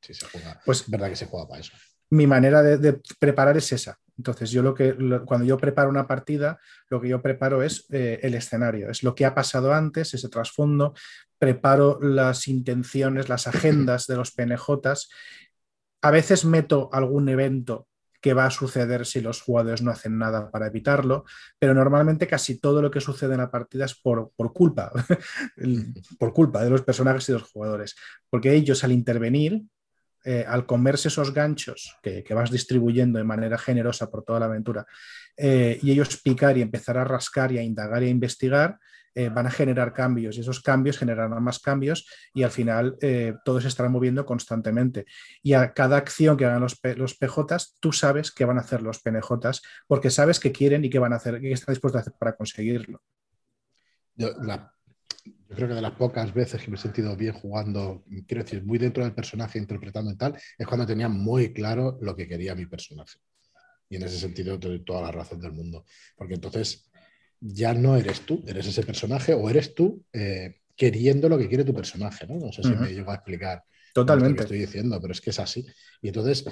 si se juega, pues es verdad que se juega para eso mi manera de, preparar es esa. Entonces, yo lo que cuando yo preparo una partida, lo que yo preparo es eh, el escenario, es lo que ha pasado antes, ese trasfondo, preparo las intenciones, las agendas de los PNJs. A veces meto algún evento que va a suceder si los jugadores no hacen nada para evitarlo, pero normalmente casi todo lo que sucede en la partida es por, por culpa, por culpa de los personajes y los jugadores, porque ellos al intervenir eh, al comerse esos ganchos que, vas distribuyendo de manera generosa por toda la aventura, eh, y ellos picar y empezar a rascar y a indagar y a investigar, eh, van a generar cambios y esos cambios generarán más cambios y al final eh, todo se estará moviendo constantemente. Y a cada acción que hagan los, los tú sabes qué van a hacer los PNJs porque sabes qué quieren y qué van a hacer, qué están dispuestos a hacer para conseguirlo. Creo que de las pocas veces que me he sentido bien jugando, quiero decir, muy dentro del personaje, interpretando y tal, es cuando tenía muy claro lo que quería mi personaje. Y en ese sentido te doy toda la razón del mundo. Porque entonces ya no eres tú, eres ese personaje o eres tú eh, queriendo lo que quiere tu personaje, ¿no? No sé si me llevo a explicar. Totalmente. Lo que estoy diciendo, pero es que es así. Y entonces,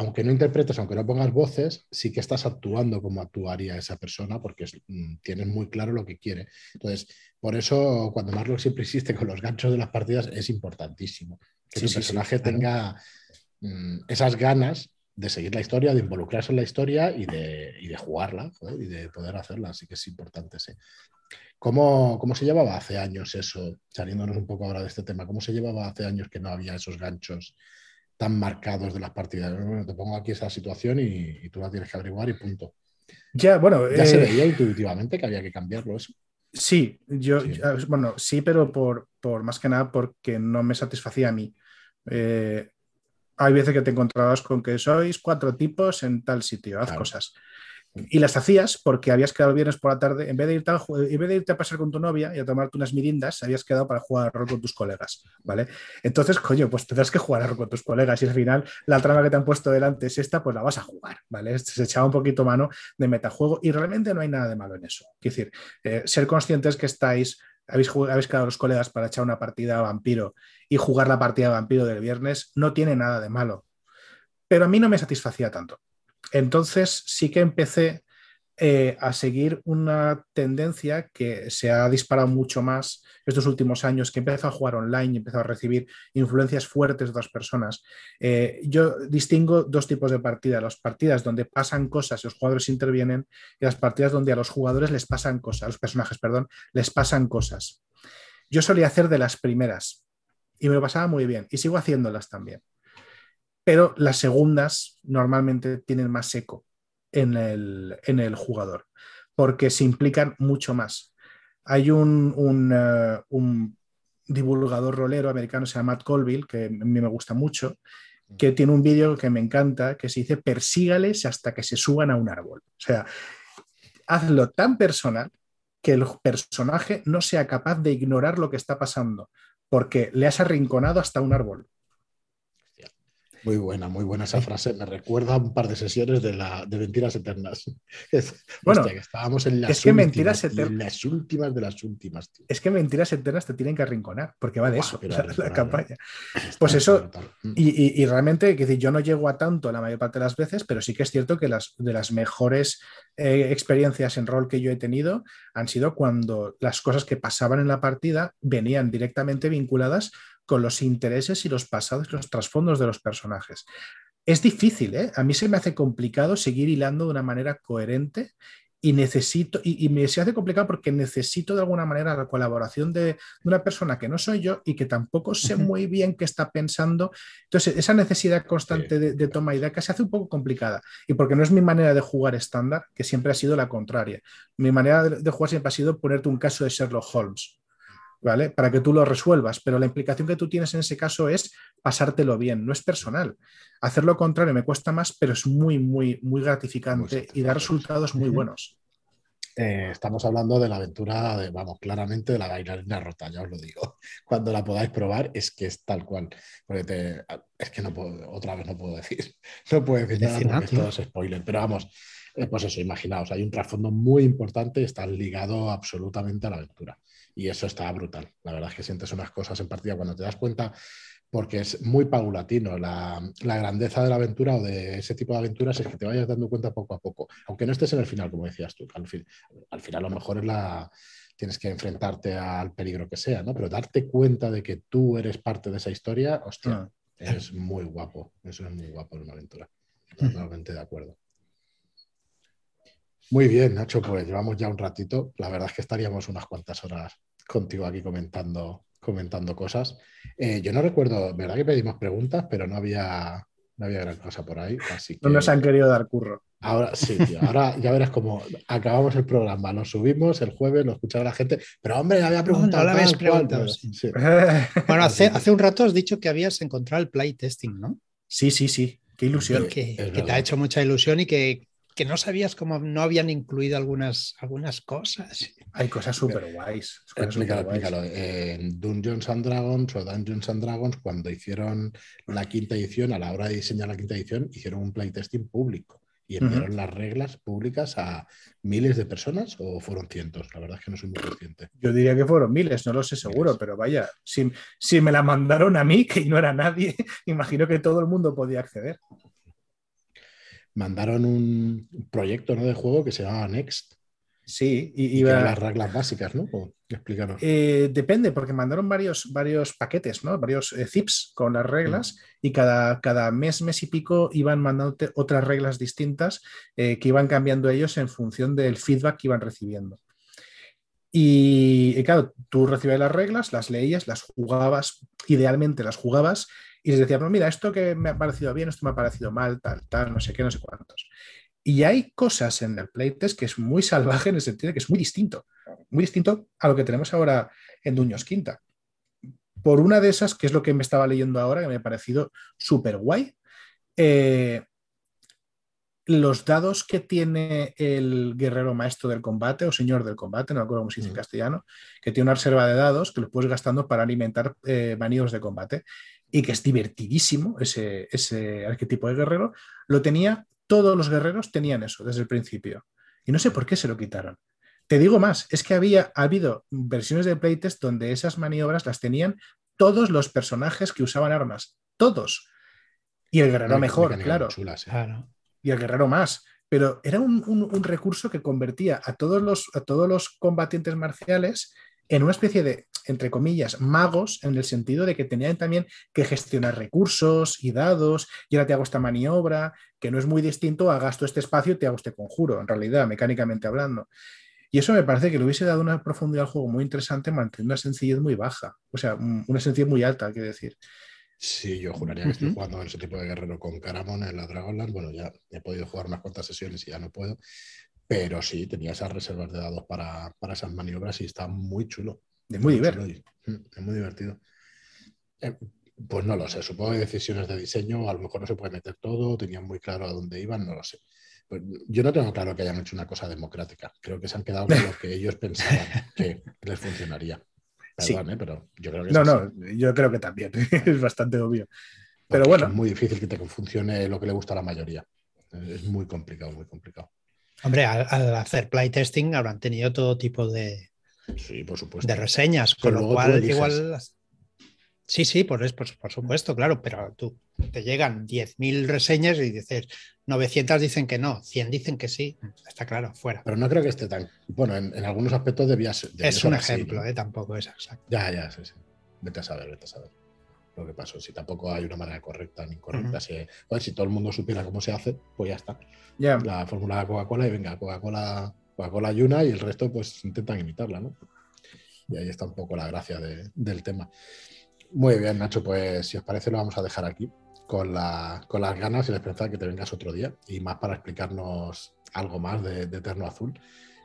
aunque no interpretes, aunque no pongas voces, sí que estás actuando como actuaría esa persona porque mm, tienes muy claro lo que quiere. Entonces, por eso cuando Marlock siempre insiste con los ganchos de las partidas es importantísimo que tu personaje tenga mm, esas ganas de seguir la historia, de involucrarse en la historia y de, de jugarla y de poder hacerla. Así que es importante, sí. ¿Cómo, ¿Cómo, se llevaba hace años eso, saliéndonos un poco ahora de este tema, cómo se llevaba hace años que no había esos ganchos tan marcados de las partidas? Bueno, te pongo aquí esa situación y, tú la tienes que averiguar y punto. Ya, bueno. Ya se eh, veía intuitivamente que había que cambiarlo eso. Sí, yo, bueno, sí, pero por, por, más que nada porque no me satisfacía a mí. Eh, hay veces que te encontrabas con que sois cuatro tipos en tal sitio, haz cosas. Y las hacías porque habías quedado viernes por la tarde, en vez, de irte a, pasar con tu novia y a tomarte unas mirindas, habías quedado para jugar a rol con tus colegas, ¿vale? Entonces, coño, pues tendrás que jugar a rol con tus colegas y al final la trama que te han puesto delante es esta, pues la vas a jugar, ¿vale? Se echaba un poquito mano de metajuego y realmente no hay nada de malo en eso. Es decir, eh, ser conscientes que estáis habéis, habéis quedado los colegas para echar una partida a vampiro y jugar la partida vampiro del viernes, no tiene nada de malo. Pero a mí no me satisfacía tanto. Entonces sí que empecé eh, a seguir una tendencia que se ha disparado mucho más estos últimos años, que empezó a jugar online y empezó a recibir influencias fuertes de otras personas. Eh, yo distingo dos tipos de partidas, las partidas donde pasan cosas y los jugadores intervienen y las partidas donde a los jugadores les pasan cosas, a los personajes, perdón, les pasan cosas. Yo solía hacer de las primeras y me lo pasaba muy bien y sigo haciéndolas también. Pero las segundas normalmente tienen más eco en el, jugador, porque se implican mucho más. Hay un, eh, un, divulgador rolero americano, se llama Matt Colville, que a mí me gusta mucho, que tiene un vídeo que me encanta, que se dice persígales hasta que se suban a un árbol. O sea, hazlo tan personal que el personaje no sea capaz de ignorar lo que está pasando, porque le has arrinconado hasta un árbol. Muy buena, muy buena esa frase. Me recuerda un par de sesiones de, la, de Mentiras Eternas. bueno, que estábamos en las, es que últimas, mentiras eternas, las últimas de las últimas. Es que Mentiras Eternas te tienen que arrinconar, porque va de eso, la, campaña. Pues eso, mm. y, y, realmente, que decir, yo no llego a tanto la mayor parte de las veces, pero sí que es cierto que las, de las mejores eh, experiencias en rol que yo he tenido han sido cuando las cosas que pasaban en la partida venían directamente vinculadas con los intereses y los pasados y los trasfondos de los personajes. Es difícil, ¿eh? A mí se me hace complicado seguir hilando de una manera coherente y necesito, y, me se hace complicado porque necesito de alguna manera la colaboración de, una persona que no soy yo y que tampoco sé muy bien qué está pensando. Entonces, esa necesidad constante de, toma y daca se hace un poco complicada. Y porque no es mi manera de jugar estándar, que siempre ha sido la contraria. Mi manera de jugar siempre ha sido ponerte un caso de Sherlock Holmes. ¿Vale? Para que tú lo resuelvas, pero la implicación que tú tienes en ese caso es pasártelo bien, no es personal. Hacer lo contrario me cuesta más, pero es muy, muy, muy gratificante y da resultados muy buenos. Eh, estamos hablando de la aventura, de, vamos, claramente de la bailarina rota, ya os lo digo. Cuando la podáis probar es que es tal cual. Porque es que no puedo, otra vez no puedo decir, no puedo decir nada porque esto es spoiler, pero vamos, eh, pues eso, imaginaos, hay un trasfondo muy importante, está ligado absolutamente a la aventura y eso está brutal. La verdad es que sientes unas cosas en partida cuando te das cuenta, porque es muy paulatino. La, grandeza de la aventura o de ese tipo de aventuras es que te vayas dando cuenta poco a poco, aunque no estés en el final, como decías tú. Al, fin, al final, a lo mejor es la, tienes que enfrentarte al peligro que sea, ¿no? Pero darte cuenta de que tú eres parte de esa historia, hostia, ah. es muy guapo. Eso es muy guapo en una aventura. Totalmente de acuerdo. Muy bien, Nacho, pues llevamos ya un ratito. La verdad es que estaríamos unas cuantas horas contigo aquí comentando, comentando cosas. Eh, yo no recuerdo, ¿verdad que pedimos preguntas? Pero no había, no había gran cosa por ahí. Así No nos han querido dar curro. Ahora sí, tío. Ahora ya verás cómo acabamos el programa, lo subimos el jueves, lo escuchará la gente. Pero hombre, había preguntado. No, lo habéis preguntado. Sí. Sí. bueno, hace, hace, un rato has dicho que habías encontrado el playtesting, ¿no? Sí, sí, sí. Qué ilusión. Que, que te ha hecho mucha ilusión y que, que, no sabías cómo no habían incluido algunas, algunas cosas. Hay cosas súper guays. Explícalo, explícalo. En Dungeons and Dragons o Dungeons and Dragons, cuando hicieron la quinta edición, a la hora de diseñar la quinta edición, hicieron un playtesting público y enviaron uh -huh. las reglas públicas a miles de personas o fueron cientos. La verdad es que no soy muy consciente. Yo diría que fueron miles, no lo sé seguro, miles. pero vaya, si, si, me la mandaron a mí, que no era nadie, imagino que todo el mundo podía acceder. Mandaron un proyecto ¿no? de juego que se llamaba Next. Sí, y, y las reglas básicas, ¿no? Explícanos. Eh, depende, porque mandaron varios, varios paquetes, ¿no? Varios eh, zips con las reglas mm. y cada, cada mes, mes y pico iban mandando otras reglas distintas eh, que iban cambiando ellos en función del feedback que iban recibiendo. Y, y, claro, tú recibías las reglas, las leías, las jugabas, idealmente las jugabas y les decías, no, mira, esto que me ha parecido bien, esto me ha parecido mal, tal, tal, no sé qué, no sé cuántos. Y hay cosas en el playtest que es muy salvaje en el sentido de que es muy distinto, muy distinto a lo que tenemos ahora en Duños Quinta. Por una de esas, que es lo que me estaba leyendo ahora, que me ha parecido súper guay, eh, los dados que tiene el guerrero maestro del combate o señor del combate, no me acuerdo cómo se dice en castellano, que tiene una reserva de dados que los puedes gastando para alimentar eh, manidos de combate y que es divertidísimo ese, ese arquetipo de guerrero, lo tenía todos los guerreros tenían eso desde el principio. Y no sé por qué se lo quitaron. Te digo más, es que había ha habido versiones de playtest donde esas maniobras las tenían todos los personajes que usaban armas. Todos. Y el guerrero mejor, claro. Chulas, ¿eh? claro. Y el guerrero más. Pero era un, un, un, recurso que convertía a todos, los, a todos los combatientes marciales en una especie de, entre comillas, magos, en el sentido de que tenían también que gestionar recursos y dados, y ahora te hago esta maniobra, que no es muy distinto a gasto este espacio y te hago este conjuro, en realidad, mecánicamente hablando. Y eso me parece que le hubiese dado una profundidad al juego muy interesante, manteniendo una sencillez muy baja, o sea, una sencillez muy alta, quiero decir. Sí, yo juraría que estoy jugando en ese tipo de guerrero con Caramon en la Dragonland. Bueno, ya he podido jugar unas cuantas sesiones y ya no puedo. Pero sí, tenía esas reservas de dados para, para esas maniobras y está muy chulo. De muy, muy divertido. Es muy divertido. Eh, pues no lo sé, supongo que decisiones de diseño, a lo mejor no se puede meter todo, tenían muy claro a dónde iban, no lo sé. Pues yo no tengo claro que hayan hecho una cosa democrática. Creo que se han quedado con lo que ellos pensaban que les funcionaría. Perdón, sí. ¿eh? pero yo creo que No, no, yo creo que también. es bastante obvio. Pero bueno. Es muy difícil que te funcione lo que le gusta a la mayoría. Es muy complicado, muy complicado. Hombre, al, al, hacer playtesting habrán tenido todo tipo de, sí, por supuesto. de reseñas, con pero lo cual igual... Sí, sí, por, por, por, supuesto, claro, pero tú te llegan 10.000 reseñas y dices, 900 dicen que no, 100 dicen que sí, está claro, fuera. Pero no creo que esté tan... Bueno, en, en algunos aspectos debía ser... Debía es ser un así, ejemplo, ¿no? eh, tampoco es exacto. Ya, ya, sí, sí. Vete a saber, vete a saber lo que pasó. Si tampoco hay una manera correcta ni incorrecta. Uh -huh. si, todo el mundo supiera cómo se hace, pues ya está. Yeah. La fórmula de Coca-Cola y venga, Coca-Cola Coca-Cola hay una y el resto pues intentan imitarla, ¿no? Y ahí está un poco la gracia de, del tema. Muy bien, Nacho, pues si os parece lo vamos a dejar aquí con, la, con las ganas y la esperanza de que te vengas otro día y más para explicarnos algo más de, de Eterno Azul,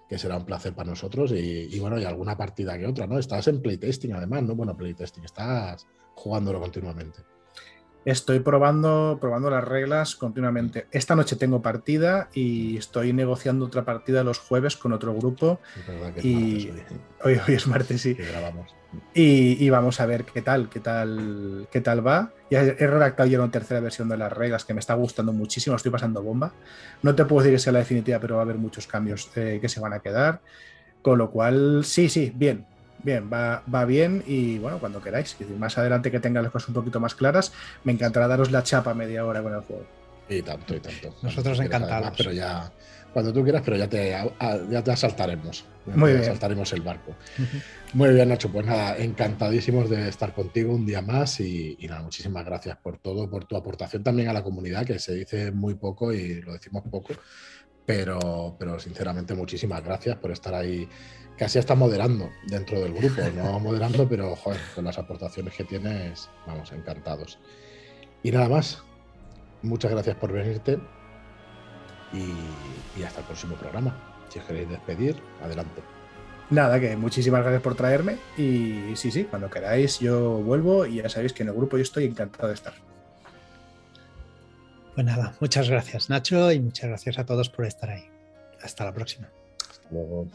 que será un placer para nosotros y, y, bueno, y alguna partida que otra, ¿no? Estás en playtesting además, ¿no? Bueno, playtesting, estás jugándolo continuamente. Estoy probando, probando las reglas continuamente. Esta noche tengo partida y estoy negociando otra partida los jueves con otro grupo. Es y martes, hoy. Hoy, es martes, sí. Que grabamos. Y, y, vamos a ver qué tal, qué tal, qué tal va. Ya he redactado ya una tercera versión de las reglas que me está gustando muchísimo, estoy pasando bomba. No te puedo decir que sea la definitiva, pero va a haber muchos cambios eh, que se van a quedar. Con lo cual, sí, sí, bien, Bien, va, va, bien y bueno, cuando queráis. Más adelante que tenga las cosas un poquito más claras, me encantará daros la chapa media hora con el juego. Y tanto, y tanto. Nosotros encantados. Pero ya, cuando tú quieras, pero ya te, ya te asaltaremos. Muy bien. Asaltaremos el barco. Muy bien, Nacho. Pues nada, encantadísimos de estar contigo un día más y, y, nada, muchísimas gracias por todo, por tu aportación también a la comunidad, que se dice muy poco y lo decimos poco. Pero, pero sinceramente, muchísimas gracias por estar ahí casi está moderando dentro del grupo, no moderando, pero joder, con las aportaciones que tienes, vamos, encantados. Y nada más, muchas gracias por venirte y, hasta el próximo programa. Si os queréis despedir, adelante. Nada, que muchísimas gracias por traerme y sí, sí, cuando queráis yo vuelvo y ya sabéis que en el grupo yo estoy encantado de estar. Pues nada, muchas gracias Nacho y muchas gracias a todos por estar ahí. Hasta la próxima. Hasta luego.